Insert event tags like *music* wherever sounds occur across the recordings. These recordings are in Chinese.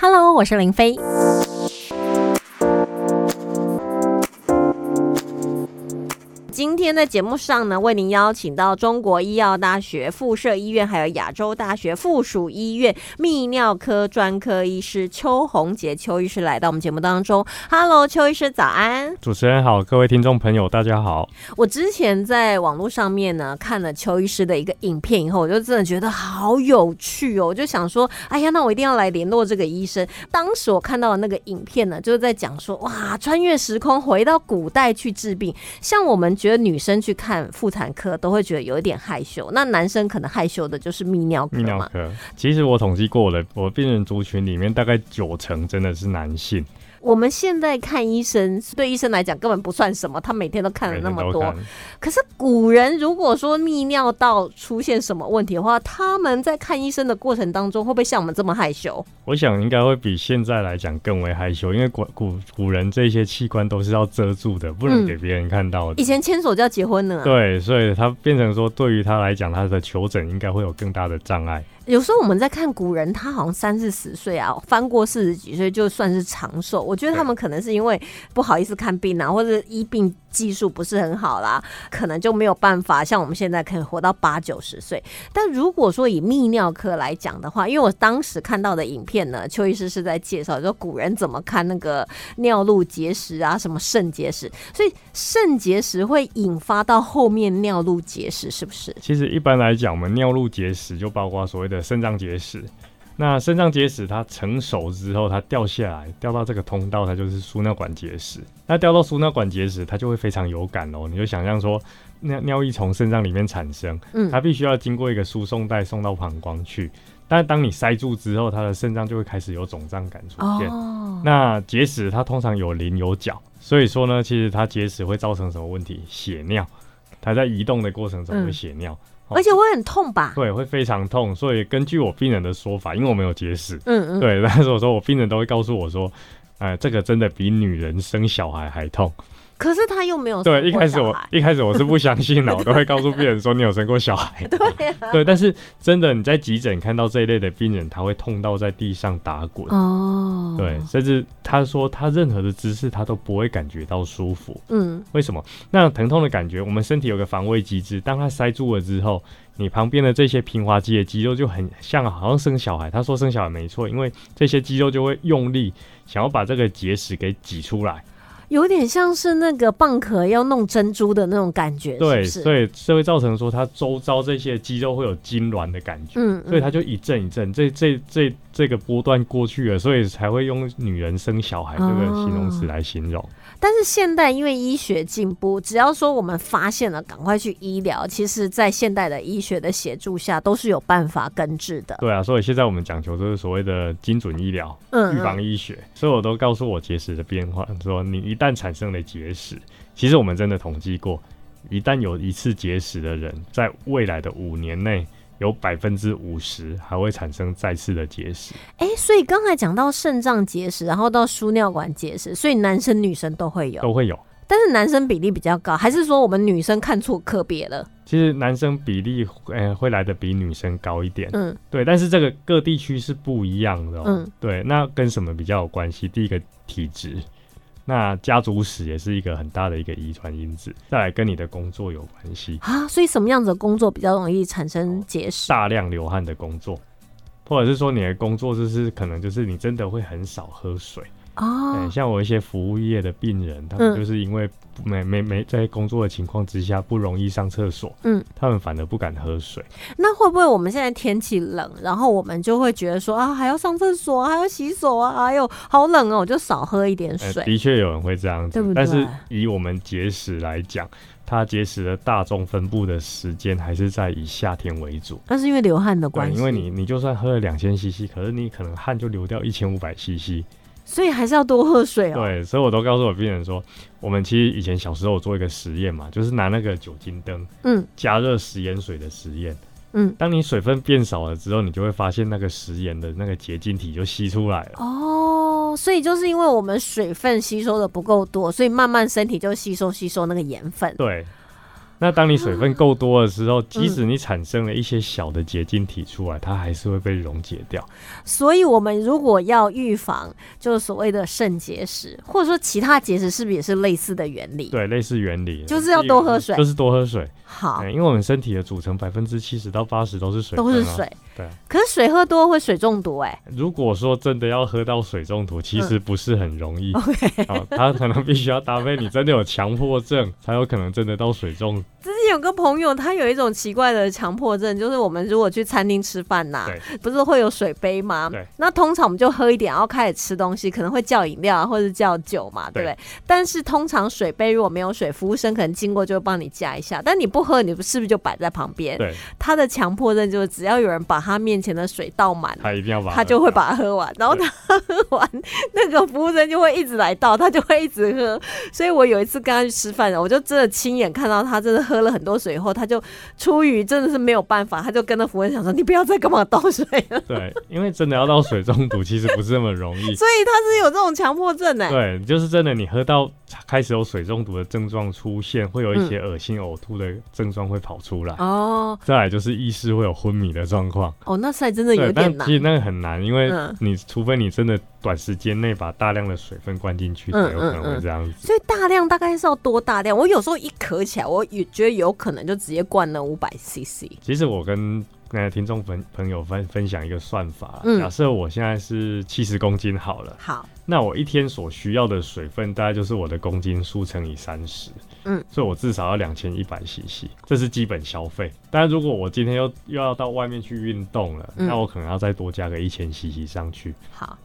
Hello，我是林飞。天在节目上呢，为您邀请到中国医药大学附设医院，还有亚洲大学附属医院泌尿科专科医师邱红杰邱医师来到我们节目当中。Hello，邱医师早安！主持人好，各位听众朋友大家好。我之前在网络上面呢看了邱医师的一个影片以后，我就真的觉得好有趣哦，我就想说，哎呀，那我一定要来联络这个医生。当时我看到的那个影片呢，就是在讲说，哇，穿越时空回到古代去治病，像我们。觉得女生去看妇产科都会觉得有一点害羞，那男生可能害羞的就是泌尿科泌尿科，其实我统计过了，我病人族群里面大概九成真的是男性。我们现在看医生，对医生来讲根本不算什么，他每天都看了那么多。可是古人如果说泌尿道出现什么问题的话，他们在看医生的过程当中，会不会像我们这么害羞？我想应该会比现在来讲更为害羞，因为古古古人这些器官都是要遮住的，不能给别人看到的。以前牵手就要结婚了。对，所以他变成说，对于他来讲，他的求诊应该会有更大的障碍。有时候我们在看古人，他好像三四十岁啊，翻过四十几岁就算是长寿。我觉得他们可能是因为不好意思看病啊，或者医病。技术不是很好啦，可能就没有办法像我们现在可以活到八九十岁。但如果说以泌尿科来讲的话，因为我当时看到的影片呢，邱医师是在介绍说古人怎么看那个尿路结石啊，什么肾结石，所以肾结石会引发到后面尿路结石，是不是？其实一般来讲，我们尿路结石就包括所谓的肾脏结石。那肾脏结石它成熟之后，它掉下来，掉到这个通道，它就是输尿管结石。那掉到输尿管结石，它就会非常有感哦。你就想象说，尿尿液从肾脏里面产生，嗯，它必须要经过一个输送带送到膀胱去。但当你塞住之后，它的肾脏就会开始有肿胀感出现。哦。那结石它通常有棱有角，所以说呢，其实它结石会造成什么问题？血尿，它在移动的过程中会血尿。而且会很痛吧？对，会非常痛。所以根据我病人的说法，因为我没有结石，嗯嗯，对，但是我说我病人都会告诉我说，哎，这个真的比女人生小孩还痛。可是他又没有对，一开始我一开始我是不相信的，我都会告诉病人说你有生过小孩。*laughs* 对，对，但是真的你在急诊看到这一类的病人，他会痛到在地上打滚哦。对，甚至他说他任何的姿势他都不会感觉到舒服。嗯，为什么？那疼痛的感觉，我们身体有个防卫机制，当它塞住了之后，你旁边的这些平滑肌的肌肉就很像好像生小孩。他说生小孩没错，因为这些肌肉就会用力想要把这个结石给挤出来。有点像是那个蚌壳要弄珍珠的那种感觉，对，所以这会造成说它周遭这些肌肉会有痉挛的感觉，嗯，所以它就一阵一阵，这这这这个波段过去了，所以才会用女人生小孩这个形容词来形容。但是现代因为医学进步，只要说我们发现了，赶快去医疗，其实，在现代的医学的协助下，都是有办法根治的。对啊，所以现在我们讲求就是所谓的精准医疗、嗯预防医学。所以我都告诉我结石的变化，说你一旦产生了结石，其实我们真的统计过，一旦有一次结石的人，在未来的五年内。有百分之五十还会产生再次的结石。哎，所以刚才讲到肾脏结石，然后到输尿管结石，所以男生女生都会有，都会有。但是男生比例比较高，还是说我们女生看错科别了？其实男生比例呃会来的比女生高一点。嗯，对。但是这个各地区是不一样的。嗯，对。那跟什么比较有关系？第一个体质。那家族史也是一个很大的一个遗传因子，再来跟你的工作有关系啊。所以什么样子的工作比较容易产生结石？大量流汗的工作，或者是说你的工作就是可能就是你真的会很少喝水。哦，像我一些服务业的病人，他们就是因为没没没在工作的情况之下不容易上厕所，嗯，他们反而不敢喝水。那会不会我们现在天气冷，然后我们就会觉得说啊，还要上厕所，还要洗手啊，哎呦，好冷哦，我就少喝一点水。的确有人会这样子，但是以我们结石来讲，它结石的大众分布的时间还是在以夏天为主。那是因为流汗的关系，因为你你就算喝了两千 CC，可是你可能汗就流掉一千五百 CC。所以还是要多喝水哦。对，所以我都告诉我病人说，我们其实以前小时候做一个实验嘛，就是拿那个酒精灯，嗯，加热食盐水的实验，嗯，当你水分变少了之后，你就会发现那个食盐的那个结晶体就吸出来了。哦，所以就是因为我们水分吸收的不够多，所以慢慢身体就吸收吸收那个盐分。对。那当你水分够多的时候，即使你产生了一些小的结晶体出来，它还是会被溶解掉。所以，我们如果要预防，就是所谓的肾结石，或者说其他结石，是不是也是类似的原理？对，类似原理，就是要多喝水，就是多喝水。好，因为我们身体的组成百分之七十到八十都是水，都是水。对，可是水喝多会水中毒哎。如果说真的要喝到水中毒，其实不是很容易。OK，好，他可能必须要搭配你真的有强迫症，才有可能真的到水中。之前有个朋友，他有一种奇怪的强迫症，就是我们如果去餐厅吃饭呐，不是会有水杯吗？那通常我们就喝一点，然后开始吃东西，可能会叫饮料啊，或者叫酒嘛，对不对？但是通常水杯如果没有水，服务生可能经过就会帮你加一下，但你不喝，你是不是就？摆在旁边，对他的强迫症就是只要有人把他面前的水倒满，他一定要把他就会把它喝完，然后他喝完，*laughs* 那个服务生就会一直来倒，他就会一直喝。所以我有一次跟他去吃饭，我就真的亲眼看到他真的喝了很多水以后，他就出于真的是没有办法，他就跟那服务员讲说：“你不要再跟我倒水了。*laughs* ”对，因为真的要到水中毒，其实不是那么容易。*laughs* 所以他是有这种强迫症呢。对，就是真的，你喝到开始有水中毒的症状出现，会有一些恶心、呕吐的症状会跑出。出来哦，再来就是意识会有昏迷的状况哦，那赛真的有点难。其实那个很难，因为你除非你真的短时间内把大量的水分灌进去，才有可能会这样子。所以大量大概是要多大量？我有时候一咳起来，我也觉得有可能就直接灌了五百 CC。其实我跟那听众朋朋友分分享一个算法，假设我现在是七十公斤好了，好，那我一天所需要的水分大概就是我的公斤数乘以三十。嗯，所以我至少要两千一百 CC，这是基本消费。但如果我今天又又要到外面去运动了，那我可能要再多加个一千 CC 上去。好，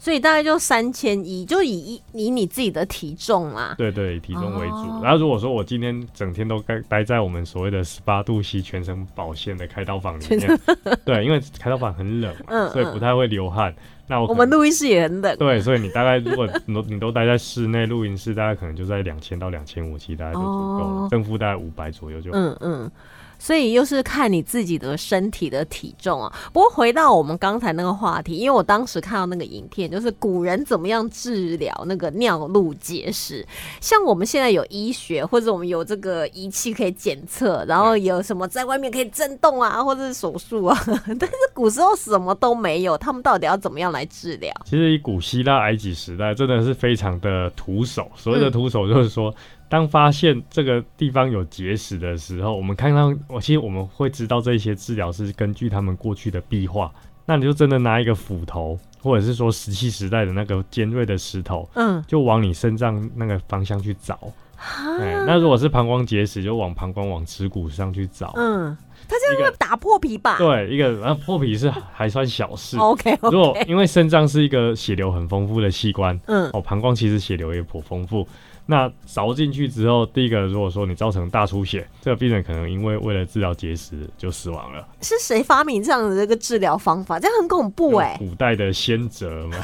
所以大概就三千一，就以以你自己的体重啦。对对，以体重为主。然后如果说我今天整天都待待在我们所谓的十八度 C 全身保鲜的开刀房里面，*laughs* 对，因为开刀房很冷嘛，所以不太会流汗。那我们录音室也很冷，对，所以你大概如果你都你都待在室内录音室，大概可能就在两千到两千五，其实大概就足够了，正负大概五百左右就嗯嗯。所以又是看你自己的身体的体重啊。不过回到我们刚才那个话题，因为我当时看到那个影片，就是古人怎么样治疗那个尿路结石。像我们现在有医学，或者我们有这个仪器可以检测，然后有什么在外面可以震动啊，或者是手术啊。*laughs* 但是古时候什么都没有，他们到底要怎么样来治疗？其实以古希腊埃及时代，真的是非常的徒手。所谓的徒手，就是说。当发现这个地方有结石的时候，我们看到，我其实我们会知道这些治疗是根据他们过去的壁画。那你就真的拿一个斧头，或者是说石器时代的那个尖锐的石头，嗯，就往你肾脏那个方向去找。哎，那如果是膀胱结石，就往膀胱往耻骨上去找。嗯，他这样会打破皮吧？对，一个啊破皮是还算小事。OK，如果因为肾脏是一个血流很丰富的器官，嗯，哦，膀胱其实血流也颇丰富。那凿进去之后，第一个，如果说你造成大出血，这个病人可能因为为了治疗结石就死亡了。是谁发明这样的这个治疗方法？这样很恐怖哎！古代的先哲嘛。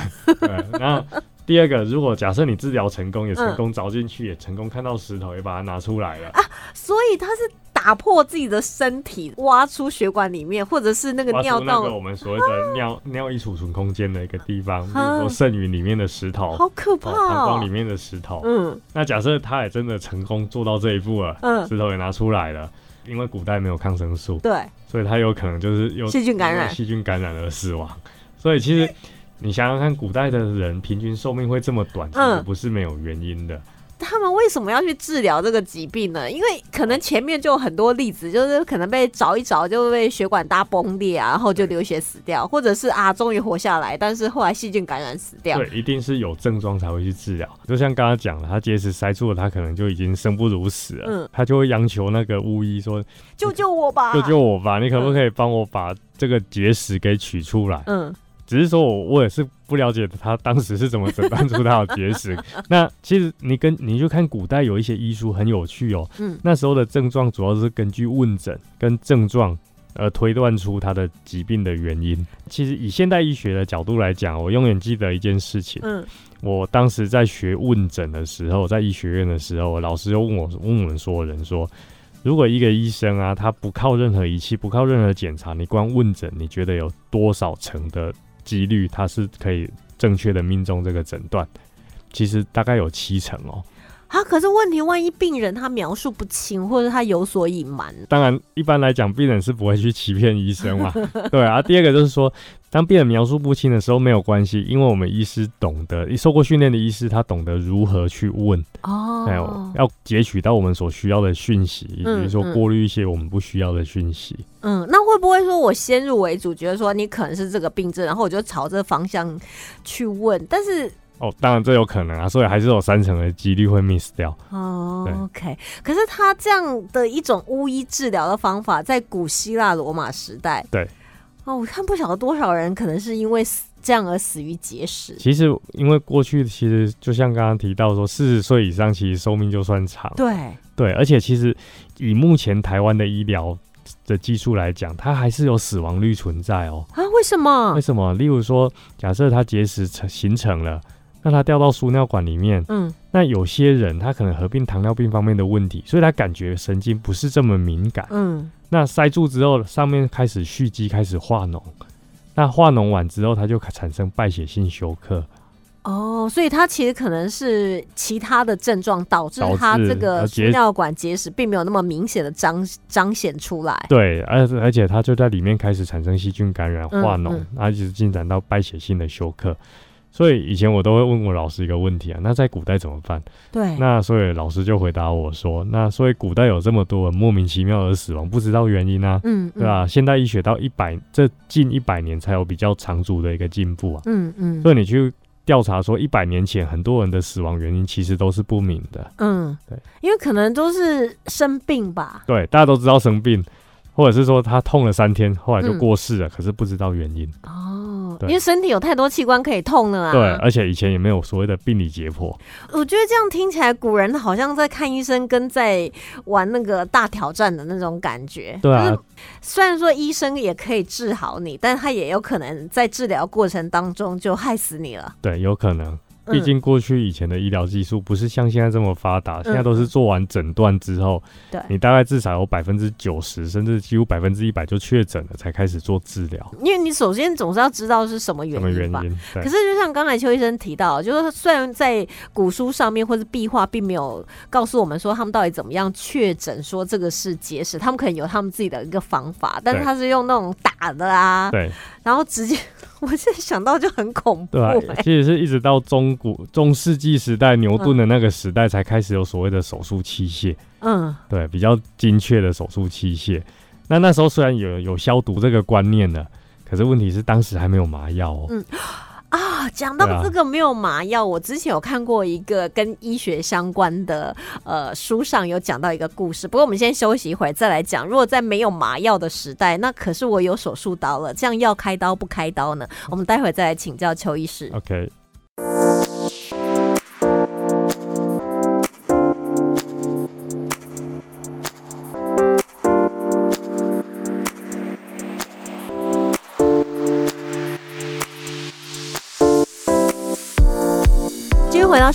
*laughs* 然后第二个，如果假设你治疗成功，也成功凿进去，也成功看到石头，也把它拿出来了啊，所以他是。打破自己的身体，挖出血管里面，或者是那个尿道，我们所谓的尿尿液储存空间的一个地方，比如说肾盂里面的石头，好可怕，膀胱里面的石头。嗯，那假设他也真的成功做到这一步了，嗯，石头也拿出来了，因为古代没有抗生素，对，所以他有可能就是有细菌感染，细菌感染而死亡。所以其实你想想看，古代的人平均寿命会这么短，其实不是没有原因的。他们为什么要去治疗这个疾病呢？因为可能前面就有很多例子，就是可能被找一找就被血管大崩裂啊，然后就流血死掉，或者是啊终于活下来，但是后来细菌感染死掉。对，一定是有症状才会去治疗。就像刚刚讲了，他结石塞住了，他可能就已经生不如死了。嗯，他就会央求那个巫医说：“救救我吧，救救我吧，你可不可以帮我把这个结石给取出来？”嗯。只是说，我我也是不了解他当时是怎么诊断出他有结石。*laughs* 那其实你跟你就看古代有一些医书很有趣哦。嗯。那时候的症状主要是根据问诊跟症状而推断出他的疾病的原因。其实以现代医学的角度来讲，我永远记得一件事情。嗯。我当时在学问诊的时候，在医学院的时候，老师就问我问我们所有人说，如果一个医生啊，他不靠任何仪器，不靠任何检查，你光问诊，你觉得有多少成的？几率它是可以正确的命中这个诊断，其实大概有七成哦。啊，可是问题，万一病人他描述不清，或者他有所隐瞒，当然，一般来讲，病人是不会去欺骗医生嘛。*laughs* 对啊。第二个就是说，当病人描述不清的时候，没有关系，因为我们医师懂得，受过训练的医师，他懂得如何去问哦，还有要截取到我们所需要的讯息，比如说过滤一些我们不需要的讯息。嗯，那会不会说我先入为主，觉得说你可能是这个病症，然后我就朝这个方向去问，但是。哦，当然这有可能啊，所以还是有三成的几率会 miss 掉。哦，OK。可是他这样的一种巫医治疗的方法，在古希腊罗马时代，对。哦，我看不晓得多少人可能是因为死这样而死于结石。其实，因为过去其实就像刚刚提到说，四十岁以上其实寿命就算长。对对，而且其实以目前台湾的医疗的技术来讲，它还是有死亡率存在哦。啊？为什么？为什么？例如说，假设他结石成形成了。让他掉到输尿管里面，嗯，那有些人他可能合并糖尿病方面的问题，所以他感觉神经不是这么敏感，嗯，那塞住之后，上面开始蓄积，开始化脓，那化脓完之后，他就产生败血性休克。哦，所以他其实可能是其他的症状导致他这个输尿管结石并没有那么明显的彰彰显出来。对，而而且他就在里面开始产生细菌感染、化脓，然后一直进展到败血性的休克。所以以前我都会问我老师一个问题啊，那在古代怎么办？对，那所以老师就回答我说，那所以古代有这么多人莫名其妙的死亡，不知道原因啊，嗯，对吧？现代医学到一百这近一百年才有比较长足的一个进步啊，嗯嗯，所以你去调查说一百年前很多人的死亡原因其实都是不明的，嗯，对，因为可能都是生病吧，对，大家都知道生病，或者是说他痛了三天，后来就过世了，可是不知道原因。哦。因为身体有太多器官可以痛了啊！对，而且以前也没有所谓的病理解剖。我觉得这样听起来，古人好像在看医生，跟在玩那个大挑战的那种感觉。对啊，虽然说医生也可以治好你，但他也有可能在治疗过程当中就害死你了。对，有可能。毕竟过去以前的医疗技术不是像现在这么发达，现在都是做完诊断之后，对你大概至少有百分之九十，甚至几乎百分之一百就确诊了，才开始做治疗。因为你首先总是要知道是什么原因吧。可是就像刚才邱医生提到，就是虽然在古书上面或者壁画并没有告诉我们说他们到底怎么样确诊说这个是结石，他们可能有他们自己的一个方法，但是他是用那种打的啊，对，然后直接。*laughs* 我现在想到就很恐怖。对，其实是一直到中古中世纪时代，牛顿的那个时代才开始有所谓的手术器械。嗯，对，比较精确的手术器械。那那时候虽然有有消毒这个观念的，可是问题是当时还没有麻药哦。嗯。啊，讲到这个没有麻药，我之前有看过一个跟医学相关的呃书上有讲到一个故事。不过我们先休息一会儿再来讲。如果在没有麻药的时代，那可是我有手术刀了，这样要开刀不开刀呢？我们待会再来请教邱医师。OK。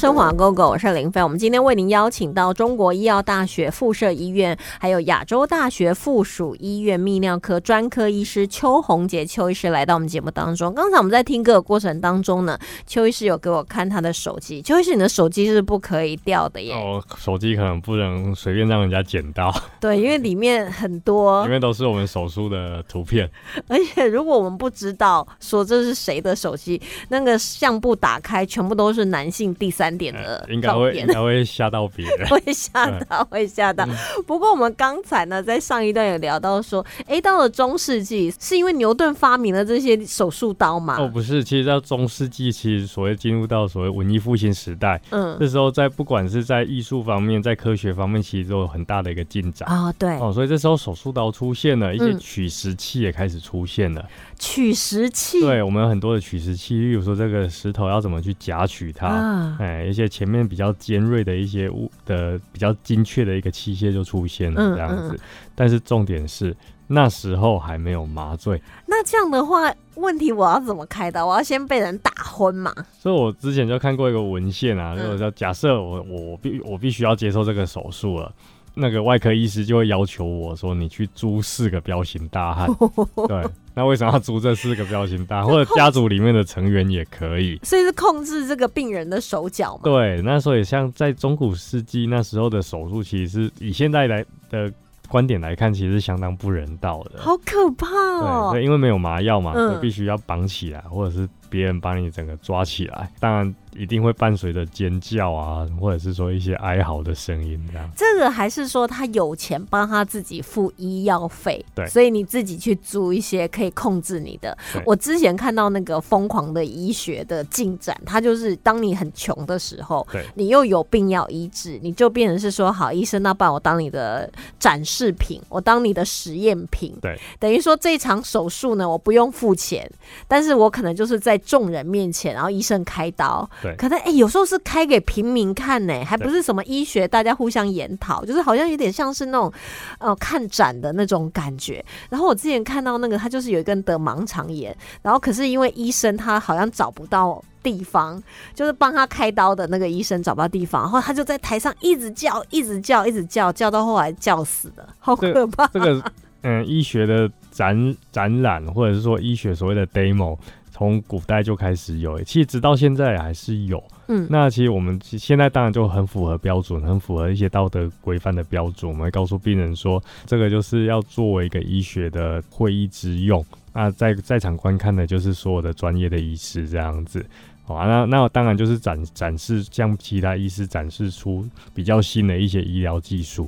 生活 Go Go，我是林飞。我们今天为您邀请到中国医药大学附设医院，还有亚洲大学附属医院泌尿科专科医师邱红杰邱医师来到我们节目当中。刚才我们在听歌的过程当中呢，邱医师有给我看他的手机。邱医师，你的手机是不可以掉的耶？哦，手机可能不能随便让人家捡到。对，因为里面很多，*laughs* 里面都是我们手术的图片。而且如果我们不知道说这是谁的手机，那个相簿打开全部都是男性第。三点的应该会 *laughs* 应该会吓到别人，会吓到会吓到。不过我们刚才呢，在上一段有聊到说，哎，到了中世纪，是因为牛顿发明了这些手术刀嘛？哦，不是，其实到中世纪，其实所谓进入到所谓文艺复兴时代，嗯，这时候在不管是在艺术方面，在科学方面，其实都有很大的一个进展。啊。对。哦，所以这时候手术刀出现了，一些取石器也开始出现了。取石器，对我们有很多的取石器，例如说这个石头要怎么去夹取它，哎，一些前面比较尖锐的一些物的比较精确的一个器械就出现了这样子。但是重点是那时候还没有麻醉。那这样的话，问题我要怎么开刀？我要先被人打昏嘛？所以我之前就看过一个文献啊，就是说假设我我必我必须要接受这个手术了。那个外科医师就会要求我说：“你去租四个彪形大汉，*laughs* 对，那为什么要租这四个表情大？或者家族里面的成员也可以。所以是控制这个病人的手脚嘛？对，那所以像在中古世纪那时候的手术，其实是以现在来的观点来看，其实是相当不人道的。好可怕哦！对，因为没有麻药嘛，所以必须要绑起来，或者是别人把你整个抓起来。当然。一定会伴随着尖叫啊，或者是说一些哀嚎的声音，这样。这个还是说他有钱帮他自己付医药费，对，所以你自己去租一些可以控制你的。我之前看到那个疯狂的医学的进展，它就是当你很穷的时候，对，你又有病要医治，你就变成是说，好医生，那把我当你的展示品，我当你的实验品，对，等于说这场手术呢，我不用付钱，但是我可能就是在众人面前，然后医生开刀。对，可能哎，有时候是开给平民看呢，还不是什么医学，大家互相研讨，就是好像有点像是那种呃看展的那种感觉。然后我之前看到那个，他就是有一个人得盲肠炎，然后可是因为医生他好像找不到地方，就是帮他开刀的那个医生找不到地方，然后他就在台上一直叫，一直叫，一直叫，叫到后来叫死了，好可怕。这个嗯，医学的展展览，或者是说医学所谓的 demo。从古代就开始有，其实直到现在还是有。嗯，那其实我们现在当然就很符合标准，很符合一些道德规范的标准。我们会告诉病人说，这个就是要作为一个医学的会议之用。那在在场观看的就是所有的专业的医师这样子。好啊，那那当然就是展展示向其他医师展示出比较新的一些医疗技术。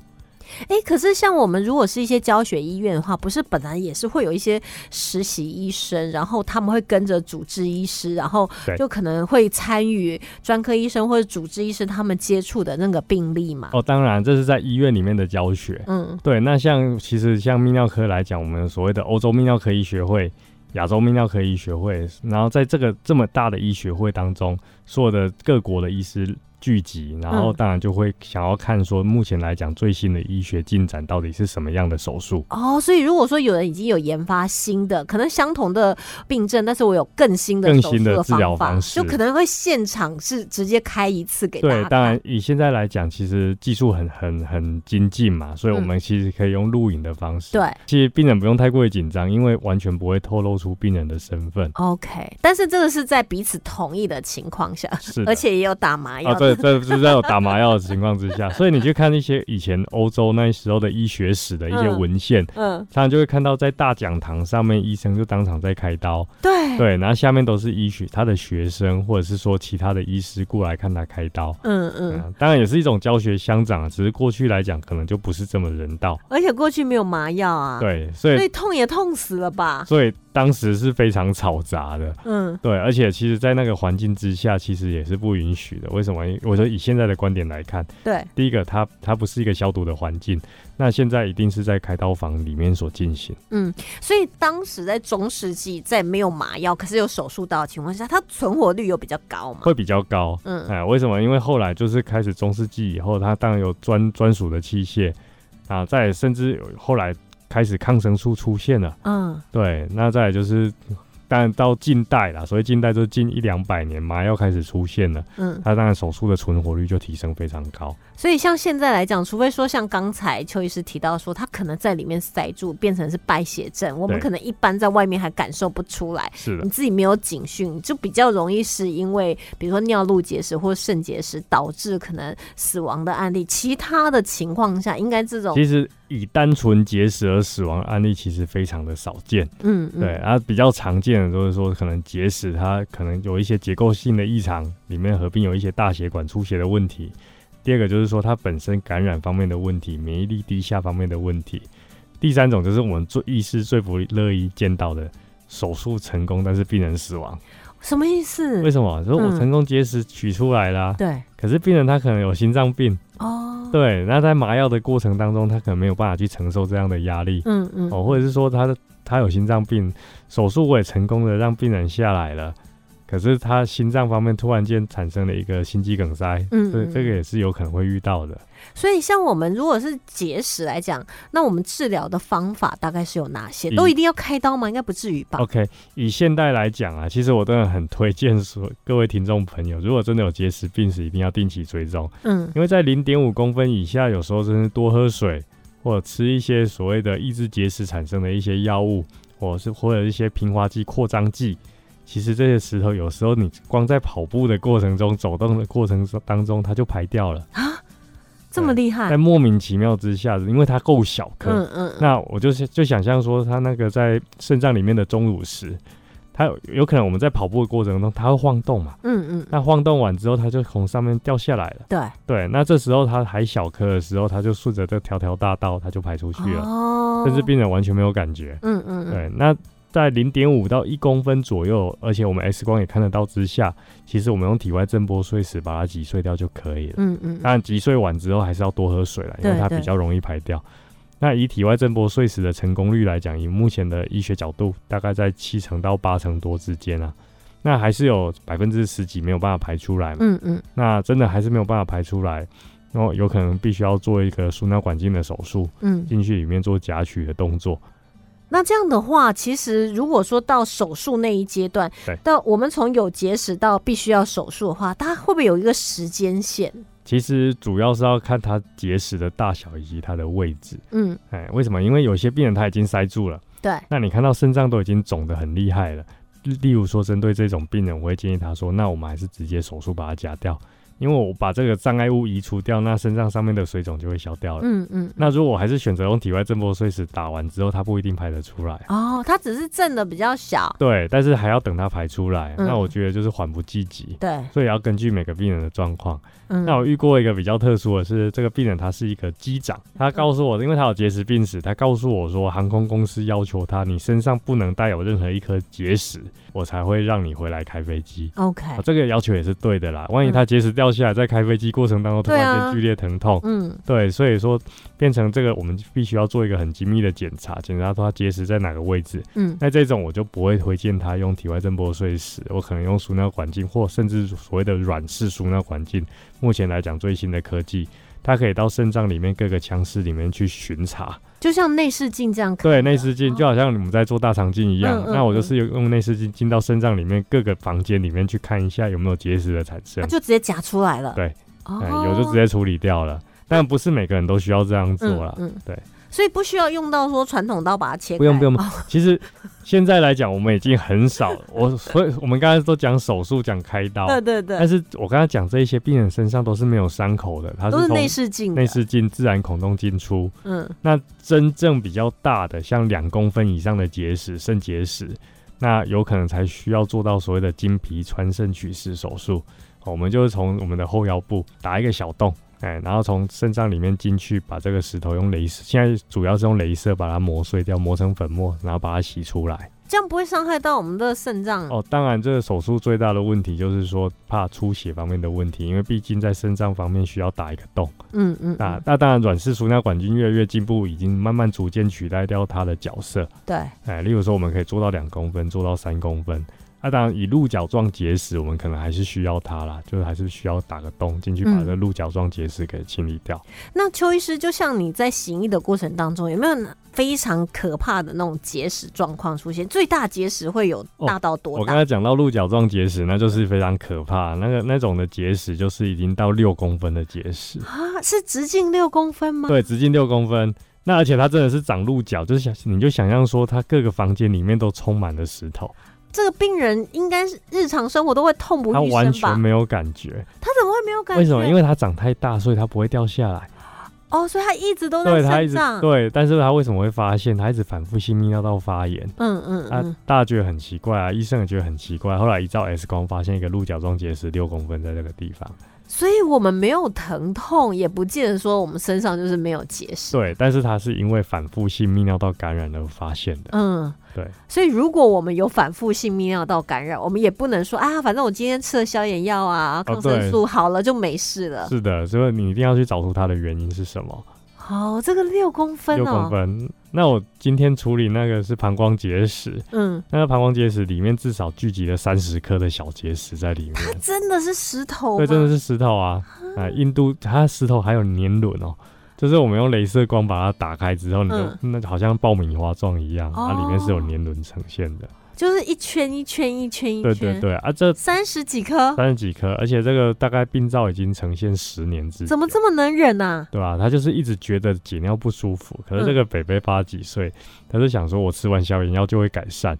哎，可是像我们如果是一些教学医院的话，不是本来也是会有一些实习医生，然后他们会跟着主治医师，然后就可能会参与专科医生或者主治医生他们接触的那个病例嘛？哦，当然，这是在医院里面的教学。嗯，对。那像其实像泌尿科来讲，我们所谓的欧洲泌尿科医学会、亚洲泌尿科医学会，然后在这个这么大的医学会当中，所有的各国的医师。聚集，然后当然就会想要看说，目前来讲最新的医学进展到底是什么样的手术哦。所以如果说有人已经有研发新的，可能相同的病症，但是我有更新的、更新的治疗方式，就可能会现场是直接开一次给。对，当然以现在来讲，其实技术很很很精进嘛，所以我们其实可以用录影的方式。对，其实病人不用太过于紧张，因为完全不会透露出病人的身份。OK，但是这个是在彼此同意的情况下，是，而且也有打麻药。这是在有打麻药的情况之下，所以你去看一些以前欧洲那时候的医学史的一些文献，嗯，常常就会看到在大讲堂上面，医生就当场在开刀，对。对，然后下面都是医学他的学生或者是说其他的医师过来看他开刀，嗯嗯，当然也是一种教学相长，只是过去来讲可能就不是这么人道，而且过去没有麻药啊，对，所以所以痛也痛死了吧，所以当时是非常嘈杂的，嗯，对，而且其实在那个环境之下，其实也是不允许的，为什么？我说以现在的观点来看，对，第一个，它它不是一个消毒的环境，那现在一定是在开刀房里面所进行。嗯，所以当时在中世纪，在没有麻药，可是有手术刀的情况下，它存活率有比较高吗？会比较高。嗯，哎，为什么？因为后来就是开始中世纪以后，它当然有专专属的器械啊，在甚至后来开始抗生素出现了。嗯，对，那再就是。但到近代啦，所以近代就近一两百年，麻药开始出现了，嗯，它当然手术的存活率就提升非常高。所以像现在来讲，除非说像刚才邱医师提到说，他可能在里面塞住，变成是败血症，我们可能一般在外面还感受不出来，是的，你自己没有警讯，就比较容易是因为比如说尿路结石或肾结石导致可能死亡的案例。其他的情况下，应该这种其实。以单纯结石而死亡案例其实非常的少见，嗯，对，啊比较常见的就是说可能结石它可能有一些结构性的异常，里面合并有一些大血管出血的问题。第二个就是说它本身感染方面的问题，免疫力低下方面的问题。第三种就是我们最医师最不乐意见到的手术成功，但是病人死亡。什么意思？为什么？说我成功结石取出来了，对，可是病人他可能有心脏病。哦，对，那在麻药的过程当中，他可能没有办法去承受这样的压力，嗯嗯，哦，或者是说他的他有心脏病，手术我也成功的让病人下来了。可是他心脏方面突然间产生了一个心肌梗塞，嗯，所以这个也是有可能会遇到的。所以像我们如果是结石来讲，那我们治疗的方法大概是有哪些？都一定要开刀吗？应该不至于吧？OK，以现代来讲啊，其实我真的很推荐说各位听众朋友，如果真的有结石病史，一定要定期追踪。嗯，因为在零点五公分以下，有时候真是多喝水或者吃一些所谓的抑制结石产生的一些药物。或者是或者一些平滑剂、扩张剂，其实这些石头有时候你光在跑步的过程中、走动的过程当中，它就排掉了啊，这么厉害，在莫名其妙之下，因为它够小颗，嗯嗯，那我就是就想象说，它那个在肾脏里面的钟乳石。它有可能我们在跑步的过程中，它会晃动嘛？嗯嗯。那晃动完之后，它就从上面掉下来了。对对。那这时候它还小颗的时候，它就顺着这条条大道，它就排出去了。哦。甚至病人完全没有感觉。嗯嗯。对。那在零点五到一公分左右，而且我们 X 光也看得到之下，其实我们用体外震波碎石把它挤碎掉就可以了。嗯嗯。当然击碎完之后，还是要多喝水了，因为它比较容易排掉。那以体外震波碎石的成功率来讲，以目前的医学角度，大概在七成到八成多之间啊。那还是有百分之十几没有办法排出来嘛。嗯嗯。那真的还是没有办法排出来，然后有可能必须要做一个输尿管镜的手术，嗯，进去里面做夹取的动作。那这样的话，其实如果说到手术那一阶段，对，到我们从有结石到必须要手术的话，它会不会有一个时间线？其实主要是要看它结石的大小以及它的位置。嗯，哎，为什么？因为有些病人他已经塞住了。对。那你看到肾脏都已经肿得很厉害了，例如说针对这种病人，我会建议他说：那我们还是直接手术把它夹掉。因为我把这个障碍物移除掉，那身上上面的水肿就会消掉了。嗯嗯。那如果我还是选择用体外震波碎石打完之后，它不一定排得出来。哦，它只是震的比较小。对，但是还要等它排出来。那我觉得就是缓不济急。对。所以要根据每个病人的状况。嗯。那我遇过一个比较特殊的是，这个病人他是一个机长，他告诉我，因为他有结石病史，他告诉我说，航空公司要求他，你身上不能带有任何一颗结石。我才会让你回来开飞机。OK，这个要求也是对的啦。万一他结石掉下来，在开飞机过程当中突然间剧烈疼痛，嗯，对，所以说变成这个，我们必须要做一个很精密的检查，检查说他结石在哪个位置。嗯，那这种我就不会推荐他用体外震波碎石，我可能用输尿管镜或甚至所谓的软式输尿管镜。目前来讲，最新的科技。它可以到肾脏里面各个腔室里面去巡查，就像内视镜这样。对，内视镜就好像你们在做大肠镜一样。那我就是用内视镜进到肾脏里面各个房间里面去看一下有没有结石的产生，就直接夹出来了。对，有就直接处理掉了。但不是每个人都需要这样做了。对。所以不需要用到说传统刀把它切开。不用不用，其实现在来讲，我们已经很少。*laughs* 我所以我们刚才都讲手术，讲开刀。对对对。但是我刚才讲这一些病人身上都是没有伤口的，他是内视镜，内视镜自然孔洞进出。嗯。那真正比较大的，像两公分以上的结石，肾结石，那有可能才需要做到所谓的经皮穿肾取石手术。我们就是从我们的后腰部打一个小洞。哎，然后从肾脏里面进去，把这个石头用镭射，现在主要是用镭射把它磨碎掉，磨成粉末，然后把它洗出来。这样不会伤害到我们的肾脏哦。当然，这个手术最大的问题就是说怕出血方面的问题，因为毕竟在肾脏方面需要打一个洞。嗯嗯。那那当然，软式输尿管镜越来越进步，已经慢慢逐渐取代掉它的角色。对。哎，例如说，我们可以做到两公分，做到三公分。那当然，以鹿角状结石，我们可能还是需要它啦，就是还是需要打个洞进去，把这鹿角状结石给清理掉。那邱医师，就像你在行医的过程当中，有没有非常可怕的那种结石状况出现？最大结石会有大到多大？我刚才讲到鹿角状结石，那就是非常可怕。那个那种的结石，就是已经到六公分的结石啊，是直径六公分吗？对，直径六公分。那而且它真的是长鹿角，就是想你就想象说，它各个房间里面都充满了石头。这个病人应该是日常生活都会痛不欲生吧？他完全没有感觉。他怎么会没有感觉？为什么？因为他长太大，所以他不会掉下来。哦，所以他一直都在身上。对，但是他为什么会发现？他一直反复性泌尿道发炎。嗯嗯嗯。大家觉得很奇怪啊，医生也觉得很奇怪。后来一照 X 光，发现一个鹿角状结石六公分在这个地方。所以我们没有疼痛，也不见得说我们身上就是没有结石。对，但是它是因为反复性泌尿道感染而发现的。嗯，对。所以如果我们有反复性泌尿道感染，我们也不能说啊，反正我今天吃了消炎药啊，抗生素好了就没事了。是的，所以你一定要去找出它的原因是什么。好，这个六公分哦。六公分。那我今天处理那个是膀胱结石，嗯，那个膀胱结石里面至少聚集了三十颗的小结石在里面。它真的是石头？对，真的是石头啊！啊，印度它石头还有年轮哦，就是我们用镭射光把它打开之后，你就那好像爆米花状一样，它里面是有年轮呈现的。就是一圈一圈一圈一对圈，对对啊，这三十几颗，三十几颗，而且这个大概病灶已经呈现十年之久，怎么这么能忍啊？对吧、他就是一直觉得解尿不舒服，可是这个北北八几岁，他就想说我吃完消炎药就会改善，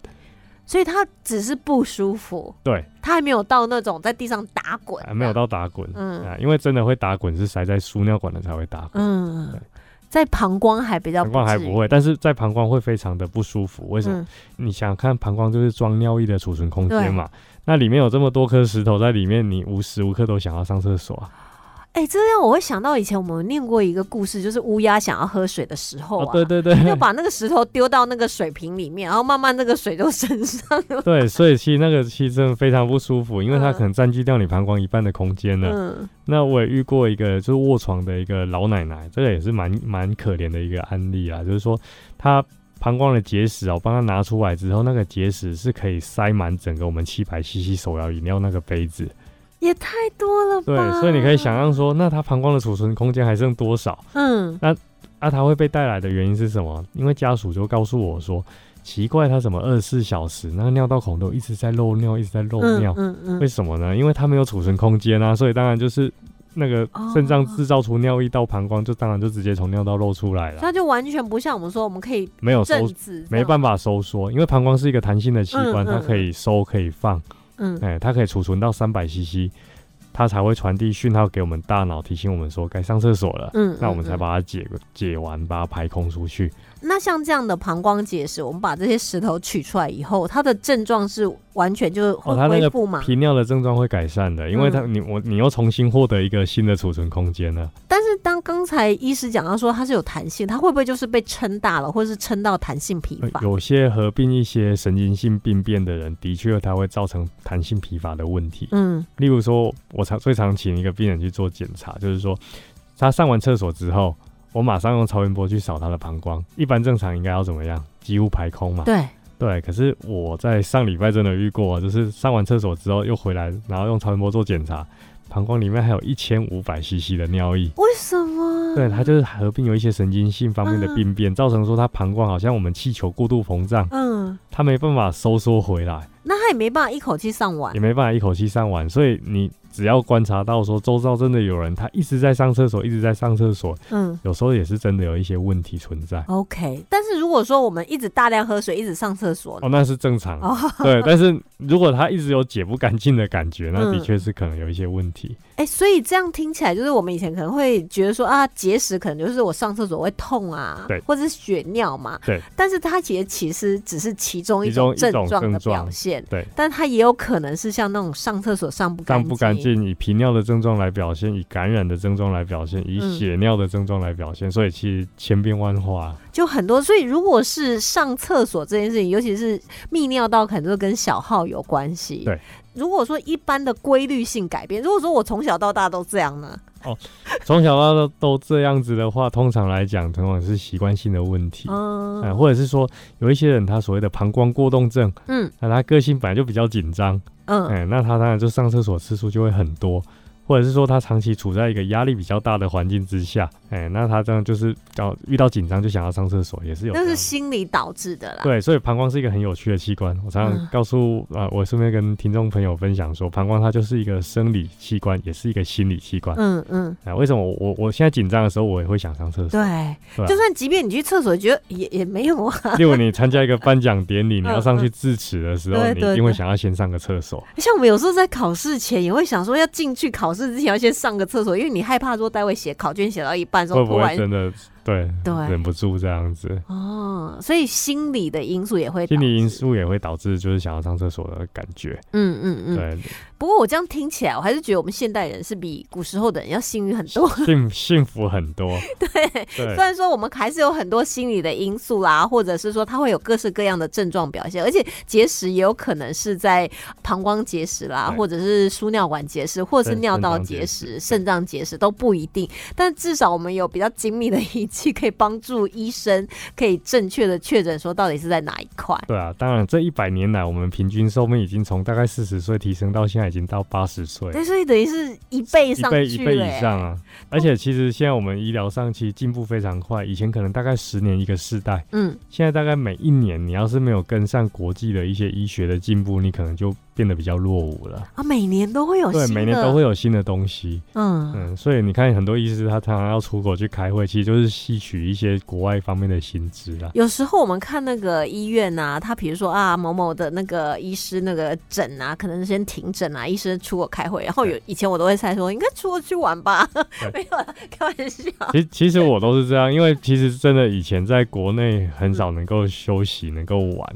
所以他只是不舒服，对，他还没有到那种在地上打滚，还没有到打滚，嗯。啊，因为真的会打滚是塞在输尿管的才会打滚。嗯。对，在膀胱还比较膀胱还不会，但是在膀胱会非常的不舒服。为什么？嗯你想想看，膀胱就是装尿液的储存空间嘛，那里面有这么多颗石头在里面，你无时无刻都想要上厕所啊。哎、这让我会想到以前我们念过一个故事，就是乌鸦想要喝水的时候啊，哦，对对对，就把那个石头丢到那个水瓶里面，然后慢慢那个水就升上了。对，所以其实那个其实真的非常不舒服，因为它嗯可能占据掉你膀胱一半的空间了。嗯那我也遇过一个就是卧床的一个老奶奶，这个也是蛮蛮可怜的一个案例啊，就是说她膀胱的结石哦，帮她拿出来之后，那个结石是可以塞满整个我们七百 CC 手摇饮料那个杯子。也太多了吧？对，所以你可以想象说，那它膀胱的储存空间还剩多少？嗯，那啊，它会被带来的原因是什么？因为家属就告诉我说，奇怪，它怎么二十四小时那个尿道孔都一直在漏尿，一直在漏尿。嗯嗯为什么呢？因为它没有储存空间啊，所以当然就是那个哦肾脏制造出尿液到膀胱，就当然就直接从尿道漏出来了，它就完全不像我们说，我们可以没有收没办法收缩，因为膀胱是一个弹性的器官，嗯嗯它可以收可以放，嗯哎、它可以储存到三百 CC，它才会传递讯号给我们大脑，提醒我们说该上厕所了。嗯，那我们才嗯。把它解解完，把它排空出去。那像这样的膀胱结石，我们把这些石头取出来以后，它的症状是完全就会哦它那个恢复嘛？频尿的症状会改善的，因为它嗯你我你又重新获得一个新的储存空间了。但刚才医师讲到说它是有弹性，它会不会就是被撑大了，或者是撑到弹性疲乏？呃有些合并一些神经性病变的人，的确它会造成弹性疲乏的问题。嗯例如说，我常最常请一个病人去做检查，就是说他上完厕所之后，我马上用超音波去扫他的膀胱。一般正常应该要怎么样？几乎排空嘛。对，对，可是我在上礼拜真的遇过，就是上完厕所之后又回来，然后用超音波做检查，膀胱里面还有一千五百 CC 的尿液。为什么？对，它就是合并有一些神经性方面的病变，造成说它膀胱好像我们气球过度膨胀，嗯，它没办法收缩回来，那他也没办法一口气上完也。没办法一口气上完，所以你只要观察到说周遭真的有人他一直在上厕所，一直在上厕所，嗯有时候也是真的有一些问题存在。，OK。但是如果说我们一直大量喝水，一直上厕所，哦，那是正常，哦，对。但是如果他一直有解不干净的感觉，那的嗯确是可能有一些问题。哎、所以这样听起来，就是我们以前可能会觉得说啊，结石可能就是我上厕所会痛啊，对或者是血尿嘛，对。但是它其实其实只是其中一种症状的表现，对，但它也有可能是像那种上厕所上不干上不干净，以频尿的症状来表现，以感染的症状来表现，以嗯血尿的症状来表现，所以其实千变万化。就很多。所以如果是上厕所这件事情，尤其是泌尿道，可能就跟小号有关系。对。如果说一般的规律性改变，如果说我从小到大都这样呢？哦从小到大都这样子的话，通常来讲，往往是习惯性的问题。嗯哎，或者是说有一些人他所谓的膀胱过动症，嗯那他个性本来就比较紧张，嗯哎，那他当然就上厕所次数就会很多，或者是说他长期处在一个压力比较大的环境之下，哎，那他这样就是搞遇到紧张就想要上厕所，也是有。那是心理导致的啦。对，所以膀胱是一个很有趣的器官。我常嗯常告诉啊、呃我顺便跟听众朋友分享说，膀胱它就是一个生理器官，也是一个心理器官。嗯嗯，啊，为什么我我我现在紧张的时候，我也会想上厕所？对，就算即便你去厕所，觉得也也没有啊。例如你参加一个颁奖典礼，*laughs* 你要上嗯去致辞的时候，你一定会想要先上个厕所。像我们有时候在考试前也会想说，要进去考试之前要先上个厕所，因为你害怕说待会写考卷写到一半的时会不会候突然真的对对忍不住这样子？哦，所以心理的因素也会心理因素也会导致就是想要上厕所的感觉。嗯嗯嗯。对，不过我这样听起来，我还是觉得我们现代人是比古时候的人要幸运很多。幸幸福很多。*laughs* 对，对虽然说我们还是有很多心理的因素啦，或者是说它会有各式各样的症状表现，而且结石也有可能是在膀胱结石啦，或者是输尿管结石，或者是尿道结结石、肾脏结石都不一定。但至少我们有比较精密的仪器，可以帮助医生可以正确的确诊说到底是在哪一块。对啊，当然这一百年来，我们平均寿命已经从大概四十岁提升到现在已经到八十岁，对，所以等于是一倍一上去倍一倍以上啊！而且其实现在我们医疗上其实进步非常快，以前可能大概十年一个世代，嗯，现在大概每一年你要是没有跟上国际的一些医学的进步，你可能就变得比较落伍了。啊，每年都会有新对，每年都会有新的东西。嗯嗯，所以你看很多医师他常常要出国去开会，其实就是吸取一些国外方面的薪资啦。有时候我们看那个医院啊，他比如说啊某某的那个医师那个诊啊，可能先停诊啊，医生出国开会，然后有以前我都会猜说应该出国去玩吧，*laughs* 没有啦，开玩笑。其其实我都是这样，因为其实真的以前在国内很少能够休息，能够玩，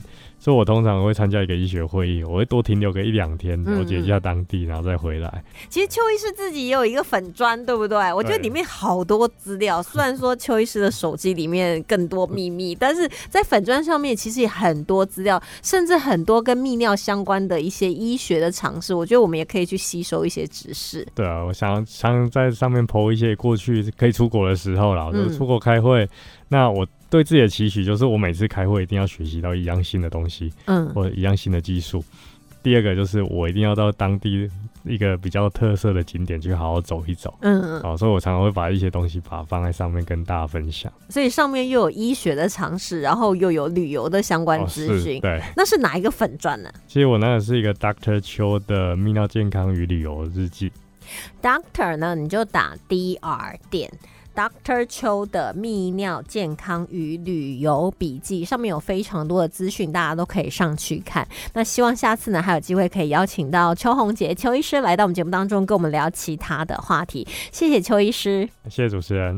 所以我通常会参加一个医学会议，我会多停留个一两天，嗯了解一下当地，然后再回来。其实邱医师自己也有一个粉砖，对不对？我觉得里面好多资料，虽然说邱医师的手机里面更多秘密，但是在粉砖上面其实也很多资料，甚至很多跟泌尿相关的一些医学的常识，我觉得我们也可以去吸收一些知识。对啊，我想想在上面 PO 一些过去可以出国的时候啦，我就出国开会，那我对自己的期许就是我每次开会一定要学习到一样新的东西。嗯，或者一样新的技术。第二个就是我一定要到当地一个比较特色的景点去好好走一走。嗯嗯，好，所以我常常会把一些东西把它放在上面跟大家分享。所以上面又有医学的常识，然后又有旅游的相关哦，资讯。是对。那是哪一个粉钻呢其实我那个是一个 Doctor 秋的泌尿健康与旅游日记。？Doctor 呢，你就打 Dr 点。Dr. 邱的泌尿健康与旅游笔记上面有非常多的资讯，大家都可以上去看。那希望下次呢还有机会可以邀请到邱红杰邱医师来到我们节目当中，跟我们聊其他的话题。谢谢邱医师。谢谢主持人。